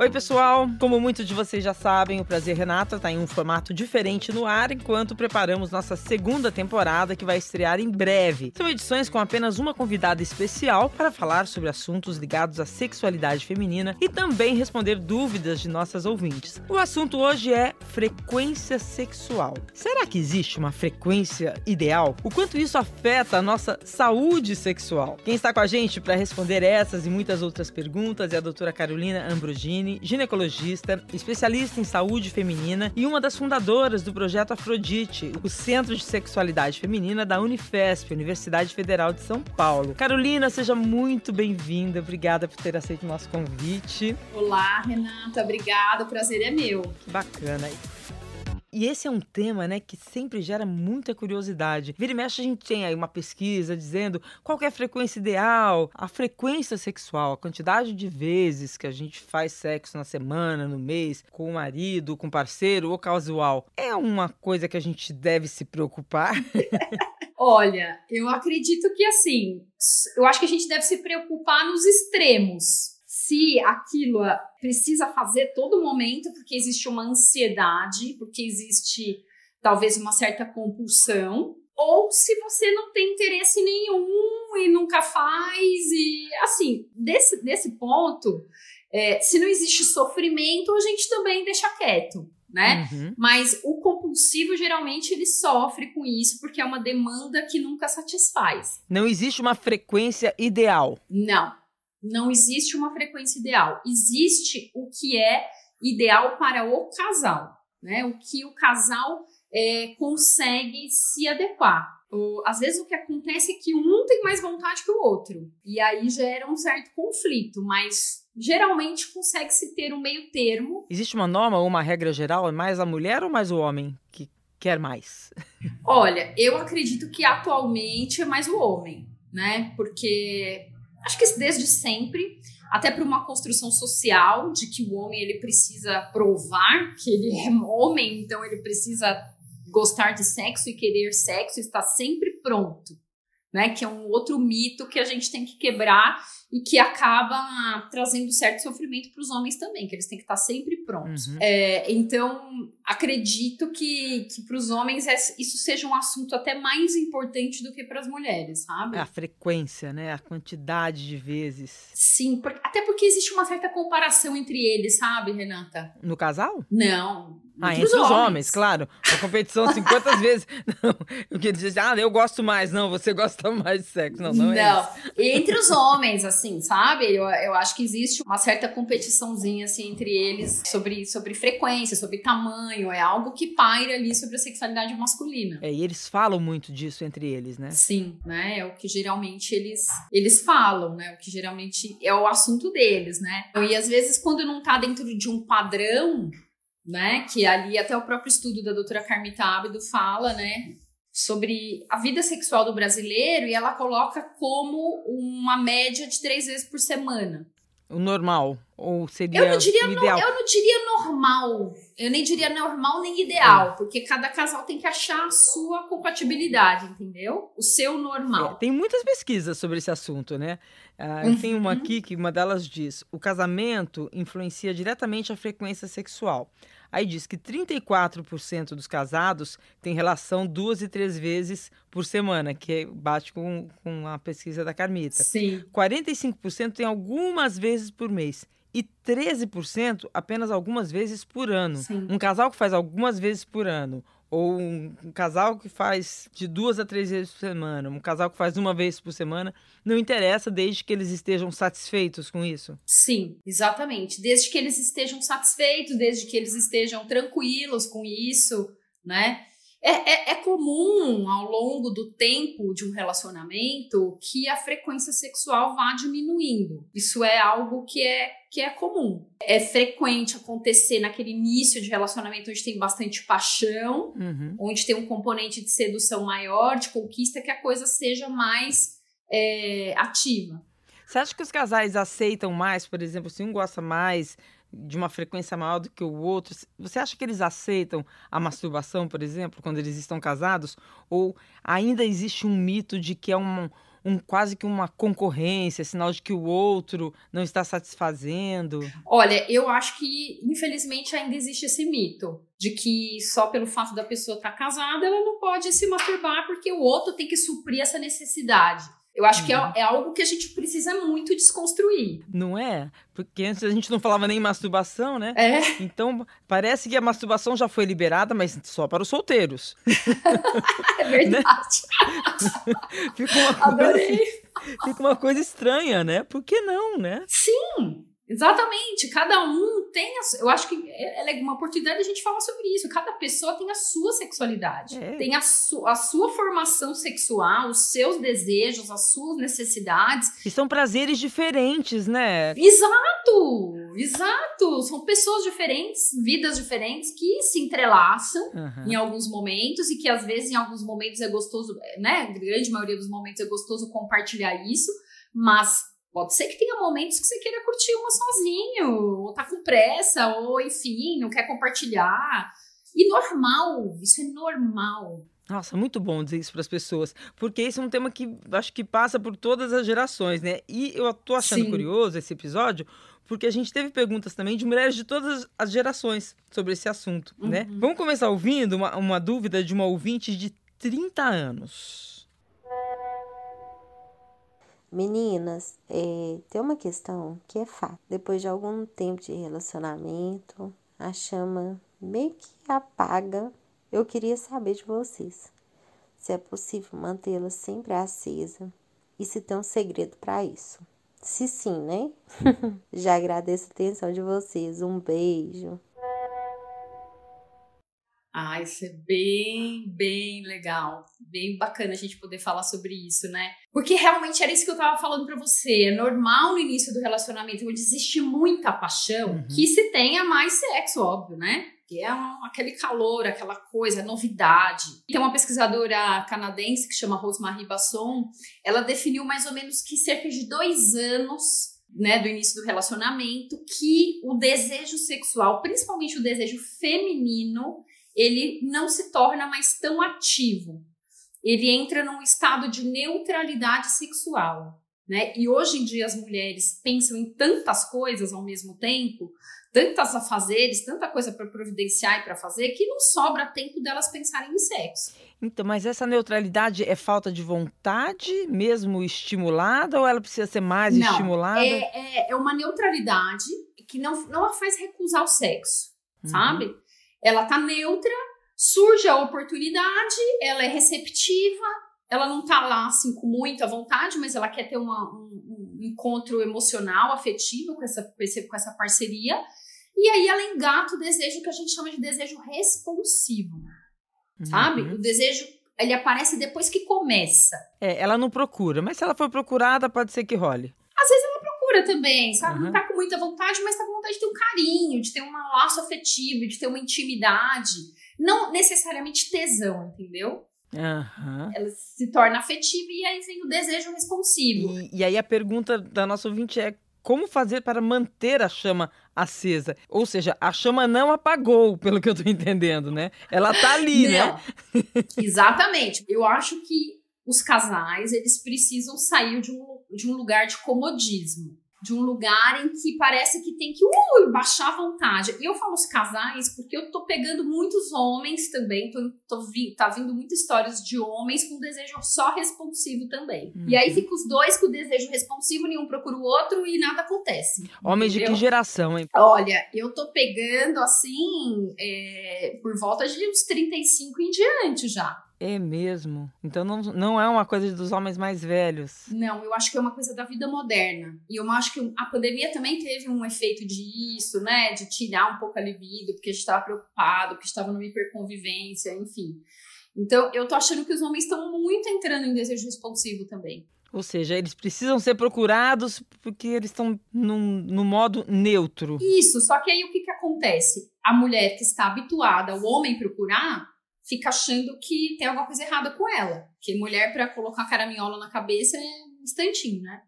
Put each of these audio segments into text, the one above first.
Oi, pessoal! Como muitos de vocês já sabem, o Prazer Renata está em um formato diferente no ar enquanto preparamos nossa segunda temporada que vai estrear em breve. São edições com apenas uma convidada especial para falar sobre assuntos ligados à sexualidade feminina e também responder dúvidas de nossas ouvintes. O assunto hoje é frequência sexual. Será que existe uma frequência ideal? O quanto isso afeta a nossa saúde sexual? Quem está com a gente para responder essas e muitas outras perguntas é a doutora Carolina Ambrogini ginecologista, especialista em saúde feminina e uma das fundadoras do projeto Afrodite, o Centro de Sexualidade Feminina da Unifesp, Universidade Federal de São Paulo. Carolina, seja muito bem-vinda. Obrigada por ter aceito o nosso convite. Olá, Renata. Obrigada. O prazer é meu. Que bacana. E esse é um tema, né, que sempre gera muita curiosidade. Vira e mexe, a gente tem aí uma pesquisa dizendo qual é a frequência ideal, a frequência sexual, a quantidade de vezes que a gente faz sexo na semana, no mês, com o marido, com o parceiro ou casual. É uma coisa que a gente deve se preocupar? Olha, eu acredito que assim, eu acho que a gente deve se preocupar nos extremos se aquilo precisa fazer todo momento, porque existe uma ansiedade, porque existe talvez uma certa compulsão, ou se você não tem interesse nenhum e nunca faz, e assim, desse, desse ponto, é, se não existe sofrimento, a gente também deixa quieto. Né? Uhum. Mas o compulsivo geralmente ele sofre com isso porque é uma demanda que nunca satisfaz. Não existe uma frequência ideal. Não, não existe uma frequência ideal. Existe o que é ideal para o casal, né? O que o casal é, consegue se adequar. Às vezes o que acontece é que um tem mais vontade que o outro. E aí gera um certo conflito, mas geralmente consegue-se ter um meio termo. Existe uma norma ou uma regra geral? É mais a mulher ou mais o homem que quer mais? Olha, eu acredito que atualmente é mais o homem, né? Porque acho que desde sempre, até para uma construção social de que o homem ele precisa provar que ele é homem, então ele precisa gostar de sexo e querer sexo, está sempre pronto, né? Que é um outro mito que a gente tem que quebrar e que acaba trazendo certo sofrimento para os homens também, que eles têm que estar sempre prontos. Uhum. É, então, acredito que, que para os homens é, isso seja um assunto até mais importante do que para as mulheres, sabe? A frequência, né? A quantidade de vezes. Sim, por, até porque existe uma certa comparação entre eles, sabe, Renata? No casal? Não, ah, entre, os homens. homens. claro. A competição 50 vezes. Não, eu queria dizer, ah, eu gosto mais. Não, você gosta mais de sexo. Não, não, é não. Entre os homens, assim, sabe? Eu, eu acho que existe uma certa competiçãozinha, assim, entre eles sobre, sobre frequência, sobre tamanho. É algo que paira ali sobre a sexualidade masculina. É, e eles falam muito disso entre eles, né? Sim, né? É o que geralmente eles, eles falam, né? O que geralmente é o assunto deles, né? E às vezes, quando não tá dentro de um padrão né? Que ali até o próprio estudo da doutora Carmita Abdo fala, né? Sobre a vida sexual do brasileiro e ela coloca como uma média de três vezes por semana. O normal? Ou seria eu não diria ideal? No, eu não diria normal. Eu nem diria normal nem ideal, é. porque cada casal tem que achar a sua compatibilidade, entendeu? O seu normal. É, tem muitas pesquisas sobre esse assunto, né? Ah, uhum. Tem uma aqui que uma delas diz: o casamento influencia diretamente a frequência sexual. Aí diz que 34% dos casados têm relação duas e três vezes por semana, que bate com, com a pesquisa da Carmita. Sim. 45% tem algumas vezes por mês e 13% apenas algumas vezes por ano. Sim. Um casal que faz algumas vezes por ano ou um, casal que faz de duas a três vezes por semana, um casal que faz uma vez por semana, não interessa desde que eles estejam satisfeitos com isso? Sim, exatamente. Desde que eles estejam satisfeitos, desde que eles estejam tranquilos com isso, né? É, é, é, comum ao longo do tempo de um relacionamento que a frequência sexual vá diminuindo. Isso é algo que é, que é comum. É frequente acontecer naquele início de relacionamento onde tem bastante paixão, uhum. onde tem um componente de sedução maior, de conquista, que a coisa seja mais é, ativa. Você acha que os casais aceitam mais, por exemplo, se um gosta mais de uma frequência maior do que o outro, você acha que eles aceitam a masturbação, por exemplo, quando eles estão casados? Ou ainda existe um mito de que é um, um quase que uma concorrência, sinal de que o outro não está satisfazendo? Olha, eu acho que infelizmente ainda existe esse mito de que só pelo fato da pessoa estar casada ela não pode se masturbar porque o outro tem que suprir essa necessidade. Eu acho que é, uhum. é, algo que a gente precisa muito desconstruir. Não é? Porque antes a gente não falava nem masturbação, né? É. Então parece que a masturbação já foi liberada, mas só para os solteiros. é verdade. Né? fica, uma Adorei. coisa, fica uma coisa estranha, né? Por que não, né? Sim. Exatamente, cada um tem a, eu acho que é, é uma oportunidade a gente falar sobre isso. Cada pessoa tem a sua sexualidade, é. tem a, su, a sua formação sexual, os seus desejos, as suas necessidades. E são prazeres diferentes, né? Exato, exato. São pessoas diferentes, vidas diferentes que se entrelaçam uhum. em alguns momentos e que às vezes em alguns momentos é gostoso, né? A grande maioria dos momentos é gostoso compartilhar isso, mas Pode ser que tenha momentos que você queira curtir uma sozinho, ou tá com pressa, ou enfim, não quer compartilhar. E normal, isso é normal. Nossa, muito bom dizer isso para as pessoas, porque esse é um tema que acho que passa por todas as gerações, né? E eu tô achando Sim. curioso esse episódio, porque a gente teve perguntas também de mulheres de todas as gerações sobre esse assunto, né? uhum. né? Vamos começar ouvindo uma, uma dúvida de uma ouvinte de 30 anos. Meninas, é, tem uma questão que é fato. Depois de algum tempo de relacionamento, a chama meio que apaga. Eu queria saber de vocês se é possível mantê-la sempre acesa e se tem um segredo para isso. Se sim, né? Já agradeço a atenção de vocês. Um beijo. Ah, isso é bem, bem legal. Bem bacana a gente poder falar sobre isso, né? Porque realmente era isso que eu tava falando para você. É normal no início do relacionamento, onde existe muita paixão, uhum. que se tenha mais sexo, óbvio, né? Que é um, aquele calor, aquela coisa, novidade. Tem uma pesquisadora canadense que chama Rosemary Basson, ela definiu mais ou menos que cerca de dois anos né, do início do relacionamento, que o desejo sexual, principalmente o desejo feminino, ele não se torna mais tão ativo. Ele entra num estado de neutralidade sexual. Né? E hoje em dia as mulheres pensam em tantas coisas ao mesmo tempo, tantas afazeres, tanta coisa para providenciar e para fazer, que não sobra tempo delas pensarem em sexo. Então, mas essa neutralidade é falta de vontade, mesmo estimulada, ou ela precisa ser mais não, estimulada? É, é, é, uma neutralidade que não, não a faz recusar o sexo, uhum. sabe? Ela tá neutra, surge a oportunidade, ela é receptiva, ela não tá lá assim com muita vontade, mas ela quer ter uma, um, um encontro emocional, afetivo com essa, com essa parceria. E aí ela engata o desejo que a gente chama de desejo responsivo. Uhum. Sabe? O desejo ele aparece depois que começa. É, ela não procura, mas se ela for procurada, pode ser que role. Também, sabe? Uhum. Não tá com muita vontade, mas tá com vontade de ter um carinho, de ter um laço afetivo, de ter uma intimidade. Não necessariamente tesão, entendeu? Uhum. Ela se torna afetiva e aí vem o desejo responsivo. E, e aí a pergunta da nossa ouvinte é como fazer para manter a chama acesa? Ou seja, a chama não apagou, pelo que eu estou entendendo, né? Ela tá ali, né? né? Exatamente. Eu acho que os casais, eles precisam sair de um, de um lugar de comodismo de um lugar em que parece que tem que uh, baixar a vontade. E eu falo os casais porque eu tô pegando muitos homens também, tô, tô vi, tá vindo muitas histórias de homens com desejo só responsivo também. Uhum. E aí fica os dois com desejo responsivo, nenhum procura o outro e nada acontece. Homens de que geração, hein? Olha, eu tô pegando assim, é, por volta de uns 35 em diante já. É mesmo. Então não, não é uma coisa dos homens mais velhos. Não, eu acho que é uma coisa da vida moderna. E eu acho que a pandemia também teve um efeito disso, né? De tirar um pouco a libido, porque a gente estava preocupado, porque estava numa hiperconvivência, enfim. Então eu tô achando que os homens estão muito entrando em desejo responsivo também. Ou seja, eles precisam ser procurados porque eles estão no modo neutro. Isso, só que aí o que, que acontece? A mulher que está habituada ao homem procurar fica achando que tem alguma coisa errada com ela. Porque mulher, para colocar caraminhola na cabeça, é um instantinho, né?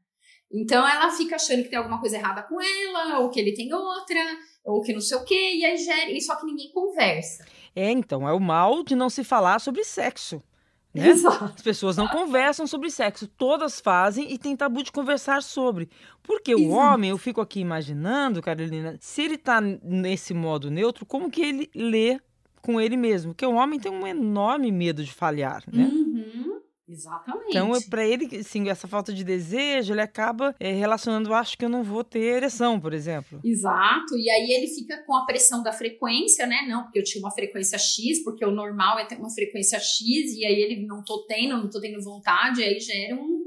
Então ela fica achando que tem alguma coisa errada com ela, ou que ele tem outra, ou que não sei o quê, e aí gera, e só que ninguém conversa. É, então, é o mal de não se falar sobre sexo. Né? Exato. As pessoas não conversam sobre sexo, todas fazem e tem tabu de conversar sobre. Porque o Exato. homem, eu fico aqui imaginando, Carolina, se ele tá nesse modo neutro, como que ele lê com ele mesmo? Porque o homem tem um enorme medo de falhar, né? Uhum, exatamente. Então, para ele, assim, essa falta de desejo, ele acaba é, relacionando, acho que eu não vou ter ereção, por exemplo. Exato, e aí ele fica com a pressão da frequência, né? Não, porque eu tinha uma frequência X, porque o normal é ter uma frequência X, e aí ele não tô tendo, não tô tendo vontade, aí gera um.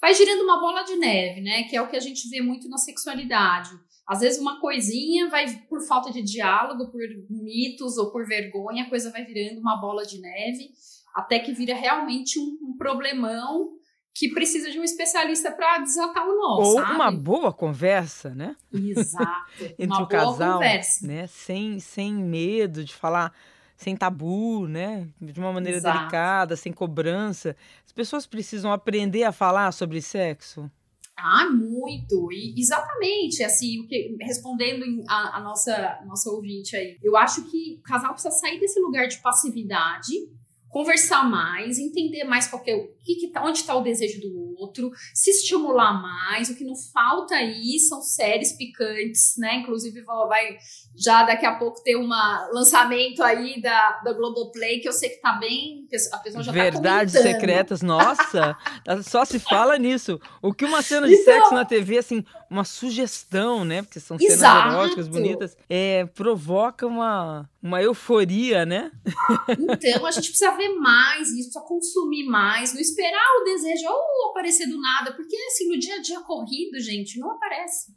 Vai girando uma bola de neve, né? Que é o que a gente vê muito na sexualidade. Às vezes uma coisinha vai, por falta de diálogo, por mitos ou por vergonha, a coisa vai virando uma bola de neve, até que vira realmente um, um problemão que precisa de um especialista para desatar o nó, Ou sabe? uma boa conversa, né? Exato. Entre uma o boa casal, conversa. né? Sem, sem medo de falar, sem tabu, né? De uma maneira Exato. delicada, sem cobrança. As pessoas precisam aprender a falar sobre sexo. Ah, muito. E exatamente, assim, o que, respondendo a, a nossa, nossa ouvinte aí, eu acho que o casal precisa sair desse lugar de passividade, conversar mais, entender mais qual que é, o que que tá, onde está o desejo do outro, se estimular mais. O que não falta aí são séries picantes, né? Inclusive vai- vai já daqui a pouco ter um lançamento aí da, da Globoplay, que eu sei que tá bem. A pessoa já Verdades tá comentando. secretas, nossa, só se fala nisso. O que uma cena de Então- sexo na TV, assim, uma sugestão, né? Porque são cenas Exato. eróticas, bonitas, é, provoca uma, uma euforia, né? Então, a gente precisa ver mais isso, precisa consumir mais, não esperar o desejo ou aparecer do nada, porque assim, no dia a dia corrido, gente, não aparece.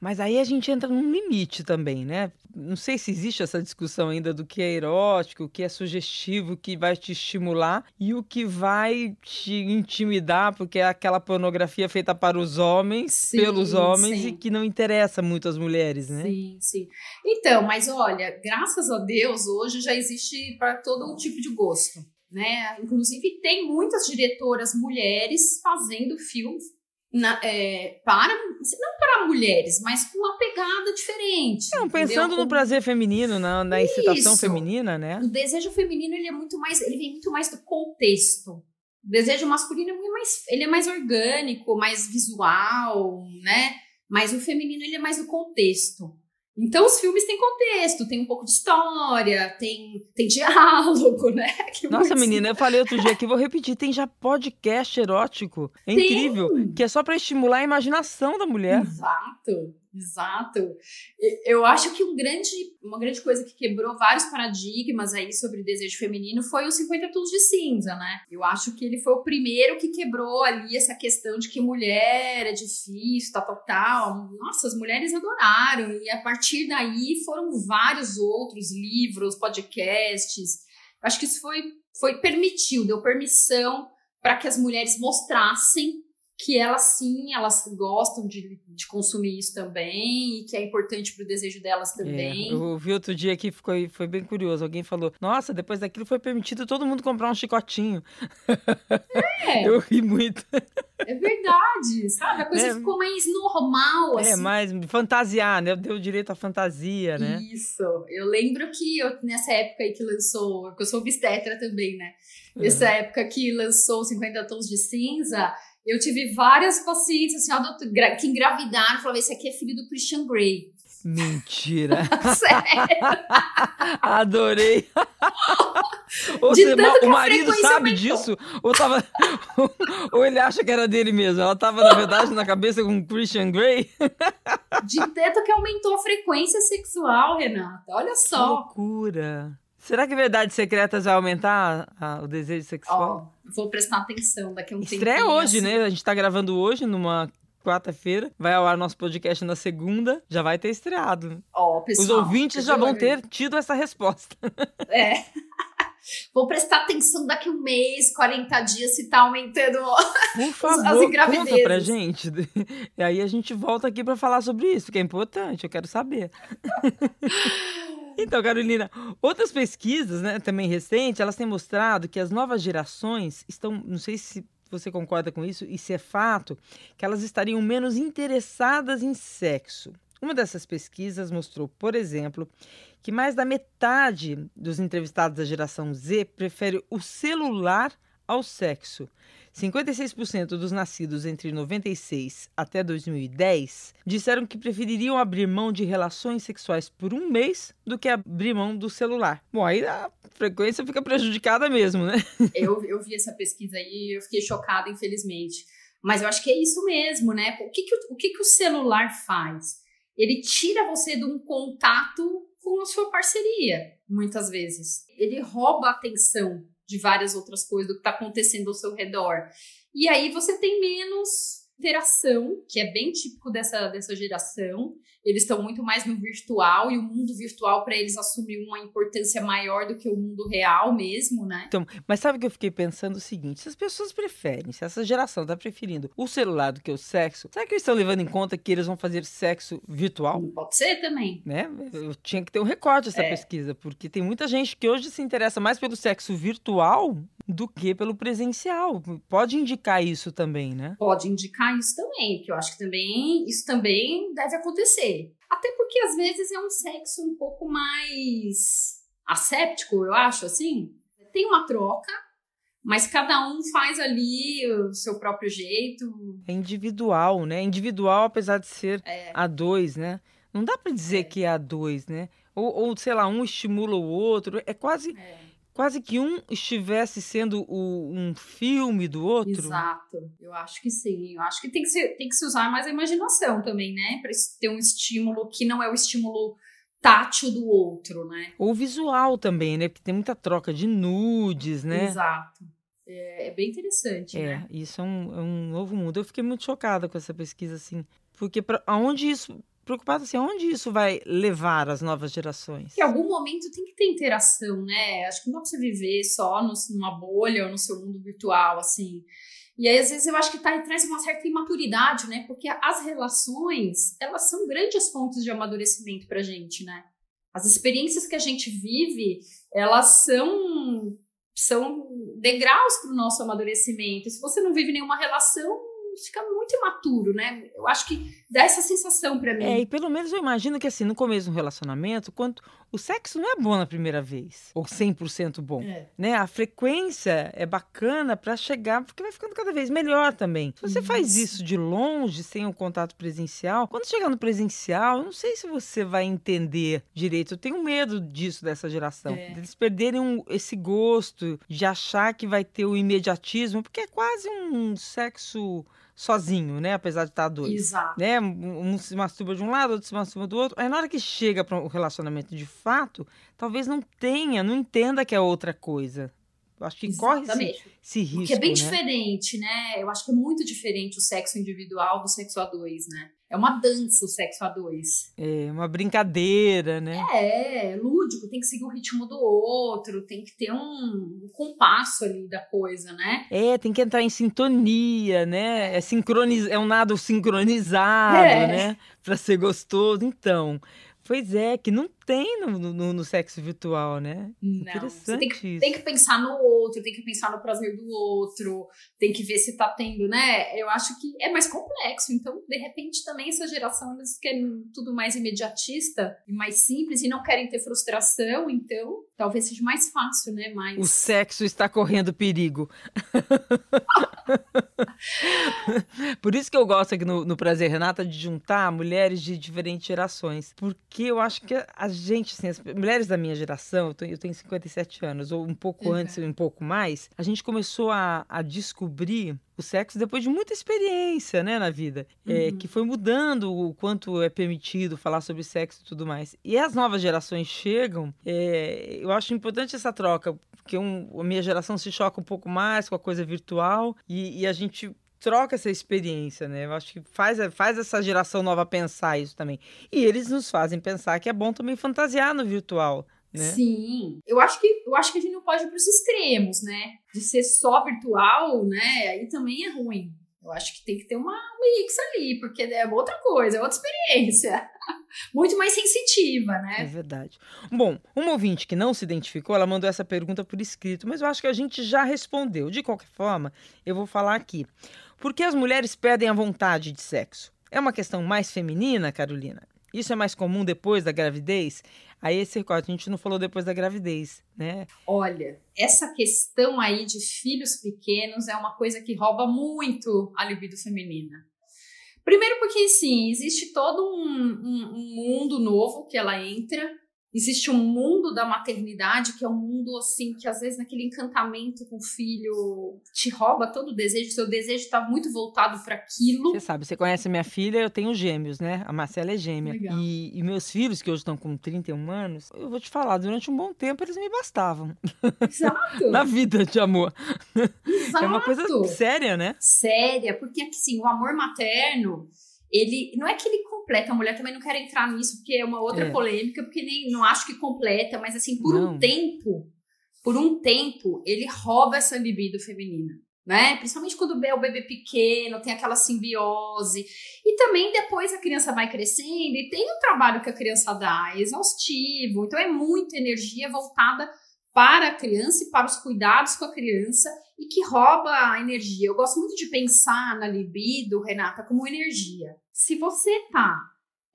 Mas aí a gente entra num limite também, né? Não sei se existe essa discussão ainda do que é erótico, o que é sugestivo, o que vai te estimular e o que vai te intimidar, porque é aquela pornografia feita para os homens, Sim, pelos homens sim. e que não interessa muito às mulheres, né? Sim, sim. Então, mas olha, graças a Deus, hoje já existe para todo um tipo de gosto, né? Inclusive, tem muitas diretoras mulheres fazendo filmes na- é, para, não para mulheres, mas com uma pegada diferente. Não, pensando no Com- prazer feminino, na, na excitação Isso. feminina, né? O desejo feminino ele é muito mais, ele vem muito mais do contexto. O desejo masculino é mais, ele é mais orgânico, mais visual, né? Mas o feminino ele é mais do contexto. Então os filmes têm contexto, tem um pouco de história, tem, tem diálogo, né? Que Nossa, muitos- menina, eu falei outro dia aqui, vou repetir, tem já podcast erótico. É Tem. incrível. Que é só pra estimular a imaginação da mulher. Exato, exato. Eu acho que um grande, uma grande coisa que quebrou vários paradigmas aí sobre desejo feminino foi os 50 tons de cinza, né? Eu acho que ele foi o primeiro que quebrou ali essa questão de que mulher é difícil, tal, tal, tal. Nossa, as mulheres adoraram. E a partir daí foram vários outros livros, podcasts. Acho que isso foi, foi permitiu, deu permissão para que as mulheres mostrassem que elas sim, elas gostam de, de consumir isso também e que é importante pro desejo delas também. É, eu vi outro dia aqui, ficou, foi bem curioso. Alguém falou: Nossa, depois daquilo foi permitido todo mundo comprar um chicotinho. É, Eu ri muito. é verdade, sabe? A coisa É. ficou mais normal, É, assim. mas fantasiar, né? Deu direito à fantasia, né? Isso. Eu lembro que eu, nessa época aí que lançou, porque eu sou obstetra também, né? Nessa Uhum. época que lançou 50 Tons de Cinza, eu tive várias pacientes assim, ó, que engravidaram, falavam, esse aqui é filho do Christian Grey. Mentira. Sério. Adorei. Ou seja, que o marido sabe disso? Ou, tava, ou ele acha que era dele mesmo? Ela tava, na verdade, na cabeça com Christian Grey? De tanto que aumentou a frequência sexual, Renata. Olha Que só. loucura. Será que Verdades Secretas vai aumentar a- o desejo sexual? Ó, vou prestar atenção daqui a um Estreia tempinho, hoje, assim. né? A gente tá gravando hoje, numa quarta-feira. Vai ao ar nosso podcast na segunda. Já vai ter estreado. Ó, pessoal, Os ouvintes já vão ter tido essa resposta. É. Vou prestar atenção daqui a um mês, 40 dias, se tá aumentando. Por as favor, conta engravidezes. pra gente. E aí a gente volta aqui pra falar sobre isso, que é importante, eu quero saber. Então, Carolina, outras pesquisas, né, também recentes, elas têm mostrado que as novas gerações estão, não sei se você concorda com isso e se é fato que elas estariam menos interessadas em sexo. Uma dessas pesquisas mostrou, por exemplo, que mais da metade dos entrevistados da geração Z prefere o celular ao sexo. 56% dos nascidos entre 96 até 2010 disseram que prefeririam abrir mão de relações sexuais por um mês do que abrir mão do celular. Bom, aí a frequência fica prejudicada mesmo, né? Eu, eu vi essa pesquisa aí e eu fiquei chocada, infelizmente. Mas eu acho que é isso mesmo, né? O que, que, o, que, que o celular faz? Ele tira você de um contato com a sua parceria, muitas vezes. Ele rouba a atenção de várias outras coisas do que está acontecendo ao seu redor. E aí você tem menos interação, que é bem típico dessa, dessa geração. Eles estão muito mais no virtual e o mundo virtual para eles assumiu uma importância maior do que o mundo real mesmo, né? Então, mas sabe que eu fiquei pensando o seguinte: se as pessoas preferem, se essa geração está preferindo o celular do que o sexo, será que eles estão levando em conta que eles vão fazer sexo virtual? Pode ser também. Né? Eu tinha que ter um recorte dessa é. pesquisa, porque tem muita gente que hoje se interessa mais pelo sexo virtual do que pelo presencial. Pode indicar isso também, né? Pode indicar isso também, porque eu acho que também isso também deve acontecer. Até porque às vezes é um sexo um pouco mais asséptico, eu acho, assim. Tem uma troca, mas cada um faz ali o seu próprio jeito. É individual, né? Individual, apesar de ser é. a dois, né? Não dá para dizer é. que é a dois, né? Ou, ou, sei lá, um estimula o outro. É quase. É quase que um estivesse sendo o, um filme do outro. Exato, eu acho que sim. Eu acho que tem que, ser, tem que se usar mais a imaginação também, né? Para ter um estímulo que não é o estímulo tátil do outro, né? Ou visual também, né? Porque tem muita troca de nudes, né? Exato. É, é bem interessante, é, né? isso é um, é um novo mundo. Eu fiquei muito chocada com essa pesquisa, assim. Porque pra, aonde isso preocupada assim, aonde isso vai levar as novas gerações? Em algum momento tem que ter interação, né? Acho que não dá pra você viver só no, numa bolha ou no seu mundo virtual, assim. E aí, às vezes, eu acho que tá, traz uma certa imaturidade, né? Porque as relações, elas são grandes fontes de amadurecimento pra gente, né? As experiências que a gente vive, elas são, são degraus para o nosso amadurecimento. Se você não vive nenhuma relação, fica muito imaturo, né? Eu acho que dá essa sensação para mim. É, e pelo menos eu imagino que assim, no começo do relacionamento, quanto o sexo não é bom na primeira vez, ou 100% bom, é. né? A frequência é bacana para chegar, porque vai ficando cada vez melhor também. Se você faz isso de longe, sem o contato presencial, quando chegar no presencial, eu não sei se você vai entender direito. Eu tenho medo disso dessa geração, é. eles perderem um, esse gosto de achar que vai ter o imediatismo, porque é quase um sexo sozinho, né? Apesar de estar dois. Exato. Né? Um se masturba de um lado, outro se masturba do outro. Aí na hora que chega para o relacionamento de fato, talvez não tenha, não entenda que é outra coisa. Acho que Exatamente. corre esse, esse risco. Porque é bem né? diferente, né? Eu acho que é muito diferente o sexo individual do sexo a dois, né? É uma dança o sexo a dois. É, uma brincadeira, né? É, lúdico, tem que seguir o ritmo do outro, tem que ter um, um compasso ali da coisa, né? É, tem que entrar em sintonia, né? É, sincroniz... é um nado sincronizado, é. né? Pra ser gostoso. Então, Pois é, que não tem no, no, no sexo virtual, né? Não. Interessante tem que, isso. tem que pensar no outro, tem que pensar no prazer do outro, tem que ver se tá tendo, né? Eu acho que é mais complexo. Então, de repente, também essa geração, eles querem tudo mais imediatista e mais simples e não querem ter frustração. Então, talvez seja mais fácil, né? Mas... O sexo está correndo perigo. Por isso que eu gosto aqui no, no Prazer Renata de juntar mulheres de diferentes gerações. Porque eu acho que a gente, assim, as mulheres da minha geração, eu, tenho 57 anos, ou um pouco uhum. antes, um pouco mais, a gente começou a, a descobrir o sexo depois de muita experiência, né, na vida, é, uhum. é, que foi mudando o quanto é permitido falar sobre sexo e tudo mais. E as novas gerações chegam, é, eu acho importante essa troca, porque um, a minha geração se choca um pouco mais com a coisa virtual e, e a gente troca essa experiência, né? Eu acho que faz, faz essa geração nova pensar isso também. E eles nos fazem pensar que é bom também fantasiar no virtual. Né? Sim, eu acho que eu acho que a gente não pode ir para os extremos, né? De ser só virtual, né? Aí também é ruim. Eu acho que tem que ter uma mix ali, porque é outra coisa, é outra experiência. Muito mais sensitiva, né? É verdade. Bom, uma ouvinte que não se identificou, ela mandou essa pergunta por escrito, mas eu acho que a gente já respondeu. De qualquer forma, eu vou falar aqui. Por que as mulheres perdem a vontade de sexo? É uma questão mais feminina, Carolina? Isso é mais comum depois da gravidez? Aí esse recorte, a gente não falou depois da gravidez, né? Olha, essa questão aí de filhos pequenos é uma coisa que rouba muito a libido feminina. Primeiro porque, sim, existe todo um, um, um mundo novo que ela entra, existe um mundo da maternidade que é um mundo assim que às vezes naquele encantamento com o filho te rouba todo o desejo, seu desejo está muito voltado para aquilo. Você sabe, você conhece minha filha, eu tenho gêmeos, né? A Marcela é gêmea. E, e, meus filhos, que hoje estão com 31 anos, eu vou te falar, durante um bom tempo eles me bastavam. Exato. Na vida de amor. Exato. É uma coisa séria, né? Séria, porque assim, o amor materno ele não é que ele completa, a mulher também não quer entrar nisso, porque é uma outra é. polêmica, porque nem não acho que completa, mas assim, por não. um tempo, por um tempo, ele rouba essa libido feminina. Né? Principalmente quando é o bebê pequeno, tem aquela simbiose. E também depois a criança vai crescendo e tem o trabalho que a criança dá, é exaustivo. Então é muita energia voltada para a criança e para os cuidados com a criança e que rouba a energia. Eu gosto muito de pensar na libido, Renata, como energia. Se você tá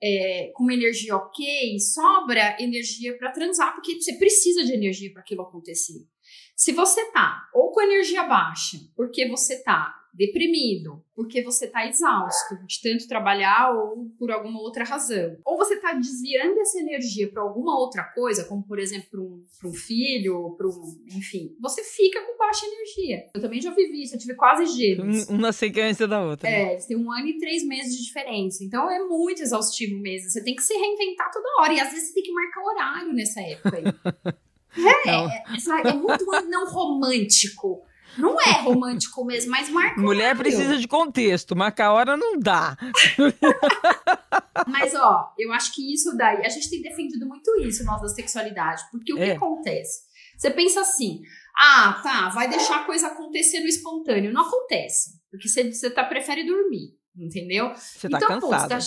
é, com uma energia ok, sobra energia para transar, porque você precisa de energia para aquilo acontecer. Se você tá ou com energia baixa, porque você tá deprimido, porque você está exausto de tanto trabalhar ou por alguma outra razão. Ou você está desviando essa energia para alguma outra coisa, como por exemplo para um, um filho, para um. Enfim, você fica com baixa energia. Eu também já vivi isso, eu tive quase gêmeos. Uma sequência da outra. É, eles têm um ano e três meses de diferença. Então é muito exaustivo mesmo. Você tem que se reinventar toda hora. E às vezes você tem que marcar horário nessa época aí. É, é, é muito não romântico. Não é romântico mesmo, mas marca Mulher precisa de contexto, marcar hora não dá. mas, ó, eu acho que isso daí. A gente tem defendido muito isso, nós da sexualidade. Porque o é. que acontece? Você pensa assim: ah, tá, vai deixar a coisa acontecer no espontâneo. Não acontece. Porque você, você tá, prefere dormir, entendeu? Você tá então, cansado. Pô, tá,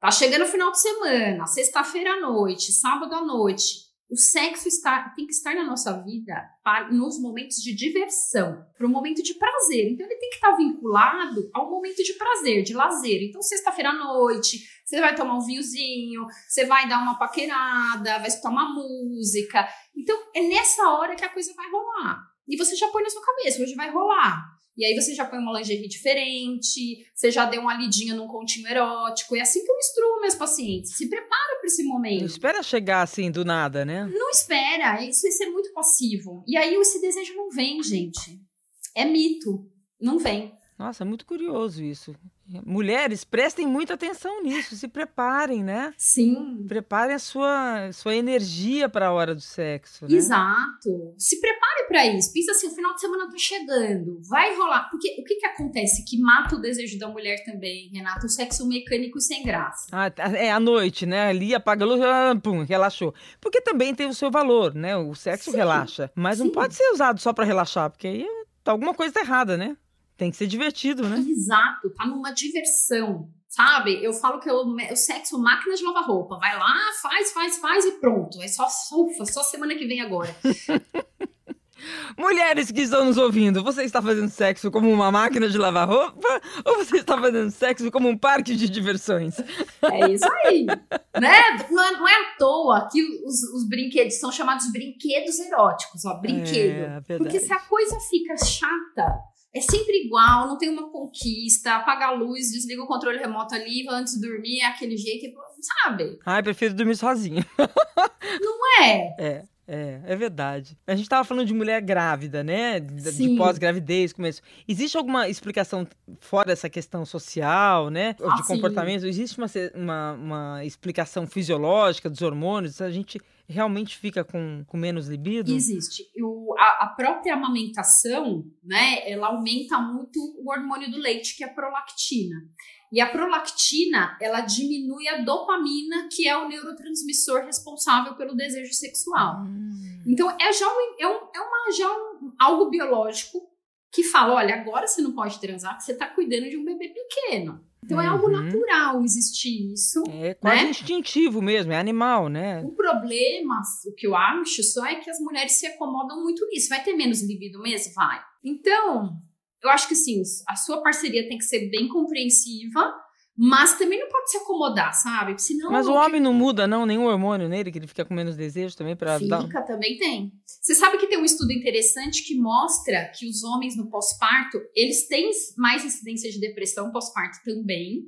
tá chegando o final de semana, sexta-feira à noite, sábado à noite o sexo está, tem que estar na nossa vida para, nos momentos de diversão, para um momento de prazer. Então, ele tem que estar vinculado ao momento de prazer, de lazer. Então, sexta-feira à noite, você vai tomar um vinhozinho, você vai dar uma paquerada, vai escutar uma música. Então, é nessa hora que a coisa vai rolar. E você já põe na sua cabeça, hoje vai rolar. E aí você já põe uma lingerie diferente, você já deu uma lidinha num continho erótico. É assim que eu instruo meus pacientes. Se prepara para esse momento. Não espera chegar assim do nada, né? Não espera. Isso, isso é muito passivo. E aí esse desejo não vem, gente. É mito. Não vem. Nossa, é muito curioso isso. Mulheres, prestem muita atenção nisso, se preparem, né? Sim. Preparem a sua, sua energia para a hora do sexo. Né? Exato. Se prepare para isso. Pensa assim: o final de semana tá chegando, vai rolar. Porque o que, que acontece que mata o desejo da mulher também, Renata? O sexo mecânico sem graça. Ah, tá. é à noite, né? Ali apaga a luz, ah, pum, relaxou. Porque também tem o seu valor, né? O sexo Sim. relaxa. Mas Sim. não pode ser usado só para relaxar, porque aí tá alguma coisa errada, né? Tem que ser divertido, né? Exato, tá numa diversão. Sabe? Eu falo que eu, o sexo é máquina de lavar roupa. Vai lá, faz, faz, faz e pronto. É só ufa, só semana que vem agora. Mulheres que estão nos ouvindo, você está fazendo sexo como uma máquina de lavar roupa ou você está fazendo sexo como um parque de diversões? É isso aí, né? Não é, não é à toa que os, os, brinquedos são chamados brinquedos eróticos, ó, brinquedo. É, Porque se a coisa fica chata, é sempre igual, não tem uma conquista, apaga a luz, desliga o controle remoto ali, antes de dormir, é aquele jeito, sabe? Ai, prefiro dormir sozinha. Não é? É. É, é verdade. A gente estava falando de mulher grávida, né? De, de pós-gravidez, começo. Existe alguma explicação fora dessa questão social, né? Ah, de comportamento? Sim. Existe uma, uma, uma, explicação fisiológica dos hormônios? A gente realmente fica com, com menos libido? Existe. O, a, a própria amamentação, né? Ela aumenta muito o hormônio do leite, que é a prolactina. E a prolactina, ela diminui a dopamina, que é o neurotransmissor responsável pelo desejo sexual. Hum. Então, é já, um, é, um, é uma, já um, algo biológico que fala: olha, agora você não pode transar porque você está cuidando de um bebê pequeno. Então uhum. é algo uhum. natural existir isso. É quase né? instintivo mesmo, é animal, né? O problema, o que eu acho só é que as mulheres se acomodam muito nisso. Vai ter menos libido mesmo? Vai. Então, eu acho que sim, a sua parceria tem que ser bem compreensiva mas também não pode se acomodar, sabe? Senão, Mas o homem não muda, não, nenhum hormônio nele, que ele fica com menos desejo também para Fica, dar... também tem. Você sabe que tem um estudo interessante que mostra que os homens no pós-parto, eles têm mais incidência de depressão pós-parto também.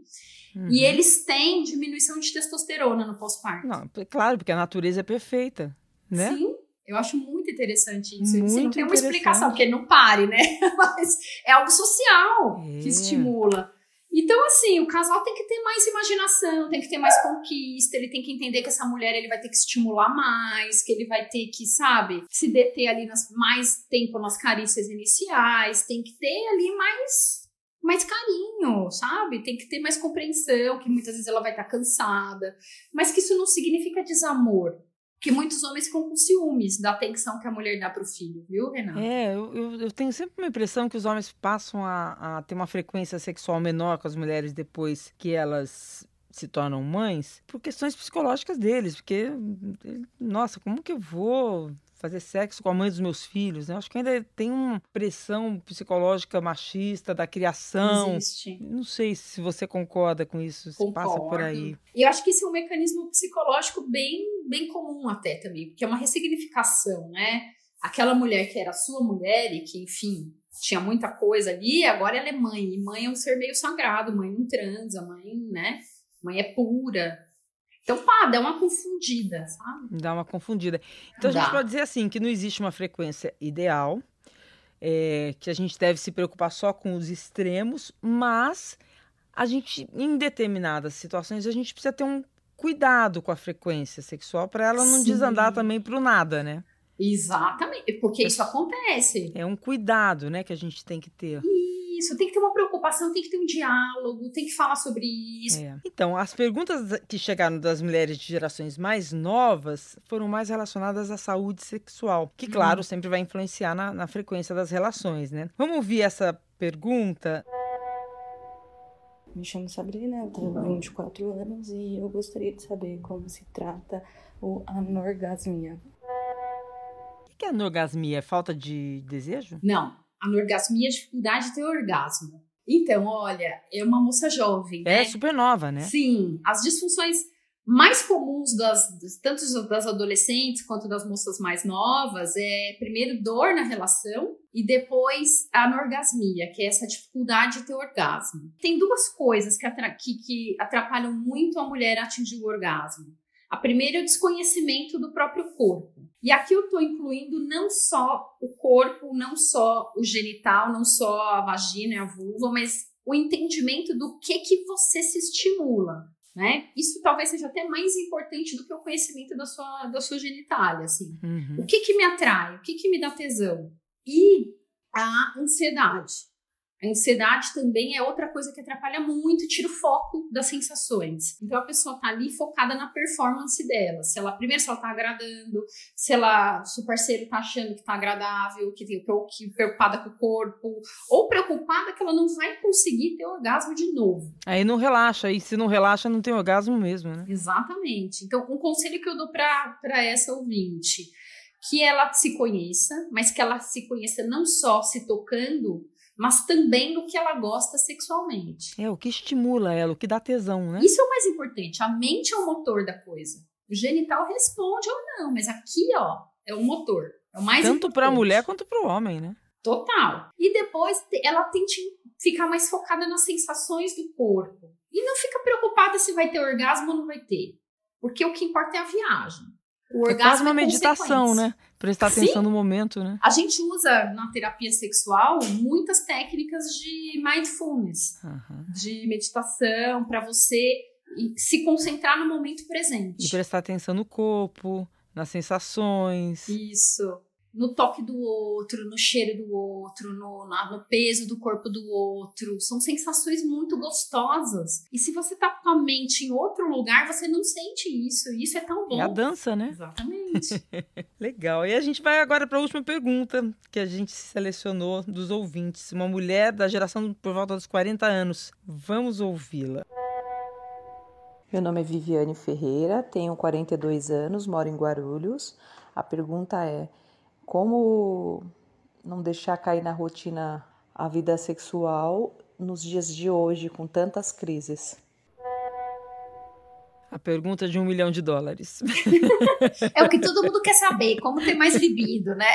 Uhum. E eles têm diminuição de testosterona no pós-parto. Não, claro, porque a natureza é perfeita, né? Sim. Eu acho muito interessante isso. Muito não tem uma explicação, porque não pare, né? Mas é algo social é. que estimula. Então, assim, o casal tem que ter mais imaginação, tem que ter mais conquista, ele tem que entender que essa mulher ele vai ter que estimular mais, que ele vai ter que, sabe, se deter ali nas, mais tempo nas carícias iniciais, tem que ter ali mais mais carinho, sabe? Tem que ter mais compreensão, que muitas vezes ela vai estar cansada, mas que isso não significa desamor que muitos homens ficam com ciúmes da atenção que a mulher dá para o filho, viu, Renato? É, eu, eu, eu, tenho sempre uma impressão que os homens passam a, a ter uma frequência sexual menor com as mulheres depois que elas se tornam mães por questões psicológicas deles, porque, nossa, como que eu vou fazer sexo com a mãe dos meus filhos, né? Acho que ainda tem uma pressão psicológica machista da criação. Existe. Não sei se você concorda com isso, se passa por aí. E eu acho que esse é um mecanismo psicológico bem, bem comum até também, porque é uma ressignificação, né? Aquela mulher que era sua mulher e que, enfim, tinha muita coisa ali, agora ela é mãe. E mãe é um ser meio sagrado, mãe não transa, mãe, né? Mãe é pura. Então, pá, dá uma confundida, sabe? Dá uma confundida. Então, dá. a gente pode dizer assim, que não existe uma frequência ideal, é, que a gente deve se preocupar só com os extremos, mas a gente, em determinadas situações, a gente precisa ter um cuidado com a frequência sexual para ela não Sim. desandar também para o nada, né? Exatamente, porque isso acontece. É um cuidado, né, que a gente tem que ter. Isso, tem que ter uma preocupação, tem que ter um diálogo, tem que falar sobre isso. É. Então, as perguntas que chegaram das mulheres de gerações mais novas foram mais relacionadas à saúde sexual, que, claro, hum. sempre vai influenciar na, na frequência das relações, né? Vamos ouvir essa pergunta. Me chamo Sabrina, eu tenho 24 anos e eu gostaria de saber como se trata o anorgasmia. O que é anorgasmia? É falta de desejo? Não. Anorgasmia é dificuldade de ter orgasmo. Então, olha, é uma moça jovem. É né? super nova, né? Sim. As disfunções mais comuns das tanto das adolescentes quanto das moças mais novas é primeiro dor na relação e depois a anorgasmia, que é essa dificuldade de ter orgasmo. Tem duas coisas que, que, que atrapalham muito a mulher a atingir o orgasmo. A primeira é o desconhecimento do próprio corpo. E aqui eu estou incluindo não só o corpo, não só o genital, não só a vagina e a vulva, mas o entendimento do que que você se estimula, né? Isso talvez seja até mais importante do que o conhecimento da sua, da sua genitália, assim. Uhum. O que que me atrai? O que que me dá tesão? E a ansiedade. A ansiedade também é outra coisa que atrapalha muito, tira o foco das sensações. Então a pessoa tá ali focada na performance dela. Se ela primeiro se ela tá agradando, se ela, se o parceiro tá achando que tá agradável, que, que preocupada com o corpo, ou preocupada que ela não vai conseguir ter orgasmo de novo. Aí não relaxa, e se não relaxa, não tem orgasmo mesmo, né? Exatamente. Então, um conselho que eu dou para essa ouvinte, que ela se conheça, mas que ela se conheça não só se tocando, mas também do que ela gosta sexualmente. É, o que estimula ela, o que dá tesão, né? Isso é o mais importante. A mente é o motor da coisa. O genital responde ou não, mas aqui, ó, é o motor. É o mais Tanto para a mulher quanto para o homem, né? Total. E depois ela tenta ficar mais focada nas sensações do corpo. E não fica preocupada se vai ter orgasmo ou não vai ter. Porque o que importa é a viagem. O orgasmo é quase uma é meditação, né? Prestar atenção Sim. no momento, né? A gente usa na terapia sexual muitas técnicas de mindfulness, uhum. de meditação, para você se concentrar no momento presente. E prestar atenção no corpo, nas sensações. Isso. No toque do outro, no cheiro do outro, no, no peso do corpo do outro. São sensações muito gostosas. E se você tá com a mente em outro lugar, você não sente isso. Isso é tão bom. É a dança, né? Exatamente. Legal. E a gente vai agora para a última pergunta que a gente selecionou dos ouvintes. Uma mulher da geração por volta dos 40 anos. Vamos ouvi-la. Meu nome é Viviane Ferreira, tenho 42 anos, moro em Guarulhos. A pergunta é: como não deixar cair na rotina a vida sexual nos dias de hoje, com tantas crises? A pergunta de um milhão de dólares. é o que todo mundo quer saber, como ter mais libido, né?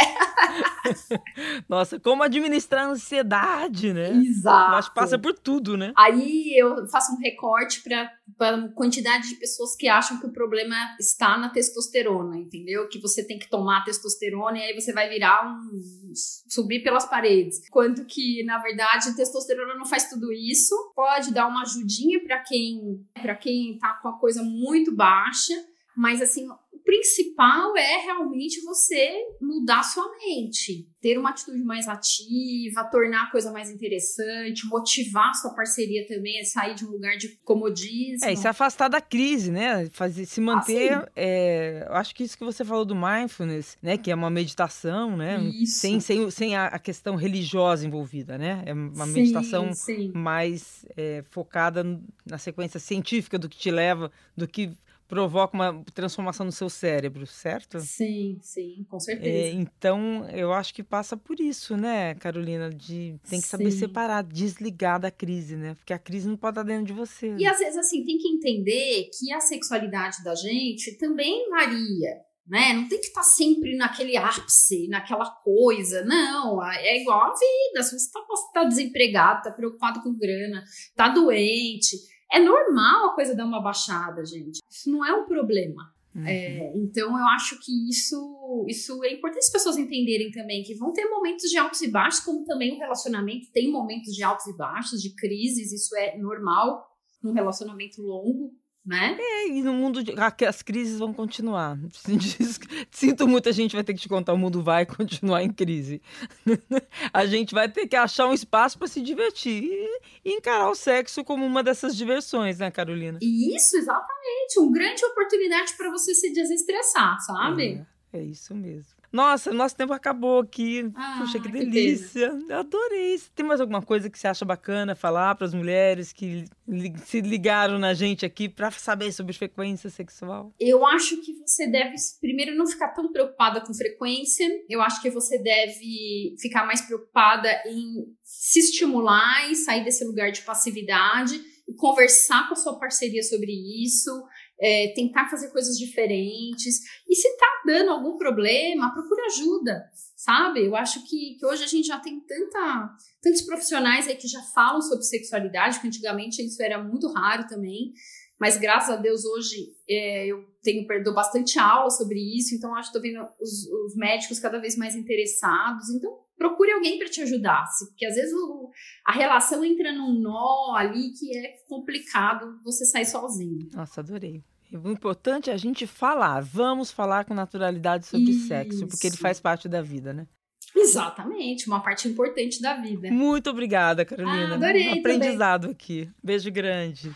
Nossa, como administrar a ansiedade, né? Exato. Acho que passa por tudo, né? Aí eu faço um recorte para a quantidade de pessoas que acham que o problema está na testosterona, entendeu? Que você tem que tomar testosterona e aí você vai virar um. subir pelas paredes. Quanto que, na verdade, a testosterona não faz tudo isso. Pode dar uma ajudinha para quem, pra quem tá com a coisa muito baixa, mas assim, principal é realmente você mudar sua mente, ter uma atitude mais ativa, tornar a coisa mais interessante, motivar sua parceria também a sair de um lugar de comodismo. É, e se afastar da crise, né? Fazer, se manter. Ah, é, eu acho que isso que você falou do mindfulness, né? Que é uma meditação, né? Isso. Sem, sem, sem a, questão religiosa envolvida, né? É uma sim, meditação sim. mais é, focada na sequência científica do que te leva, do que provoca uma transformação no seu cérebro, certo? Sim, sim, com certeza. É, então, eu acho que passa por isso, né, Carolina? De tem que saber sim. separar, desligar da crise, né? Porque a crise não pode estar dentro de você. E às vezes, assim, tem que entender que a sexualidade da gente também varia. Né? Não tem que estar sempre naquele ápice, naquela coisa. Não, é igual a vida. Se você está tá desempregado, está preocupado com grana, está doente, é normal a coisa dar uma baixada, gente. Isso não é um problema. Uhum. É, então eu acho que isso, isso é importante as pessoas entenderem também que vão ter momentos de altos e baixos, como também o relacionamento tem momentos de altos e baixos, de crises, isso é normal num relacionamento longo né? É, e no mundo de, as crises vão continuar. Sinto muito, a gente vai ter que te contar, o mundo vai continuar em crise. a gente vai ter que achar um espaço para se divertir e, e, encarar o sexo como uma dessas diversões, né, Carolina? Isso, exatamente, uma grande oportunidade para você se desestressar, sabe? É, é isso mesmo. Nossa, nosso tempo acabou aqui. Ah, Puxa, que delícia. Que Adorei. Tem mais alguma coisa que você acha bacana falar para as mulheres que se ligaram na gente aqui para saber sobre frequência sexual? Eu acho que você deve, primeiro, não ficar tão preocupada com frequência. Eu acho que você deve ficar mais preocupada em se estimular e sair desse lugar de passividade e conversar com a sua parceria sobre isso é, tentar fazer coisas diferentes. E se tá dando algum problema, procura ajuda, sabe? Eu acho que, que hoje a gente já tem tanta, tantos profissionais aí que já falam sobre sexualidade, que antigamente isso era muito raro também. Mas graças a Deus hoje é, eu tenho dou bastante aula sobre isso, então acho que estou vendo os, os médicos cada vez mais interessados. Então procure alguém para te ajudar, porque às vezes o, a relação entra num nó ali que é complicado você sair sozinho. Nossa, adorei. O importante é a gente falar. Vamos falar com naturalidade sobre Isso. sexo, porque ele faz parte da vida, né? Exatamente, uma parte importante da vida. Muito obrigada, Carolina. Ah, adorei. Um aprendizado também. aqui. Beijo grande.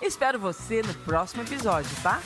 Espero você no próximo episódio, tá?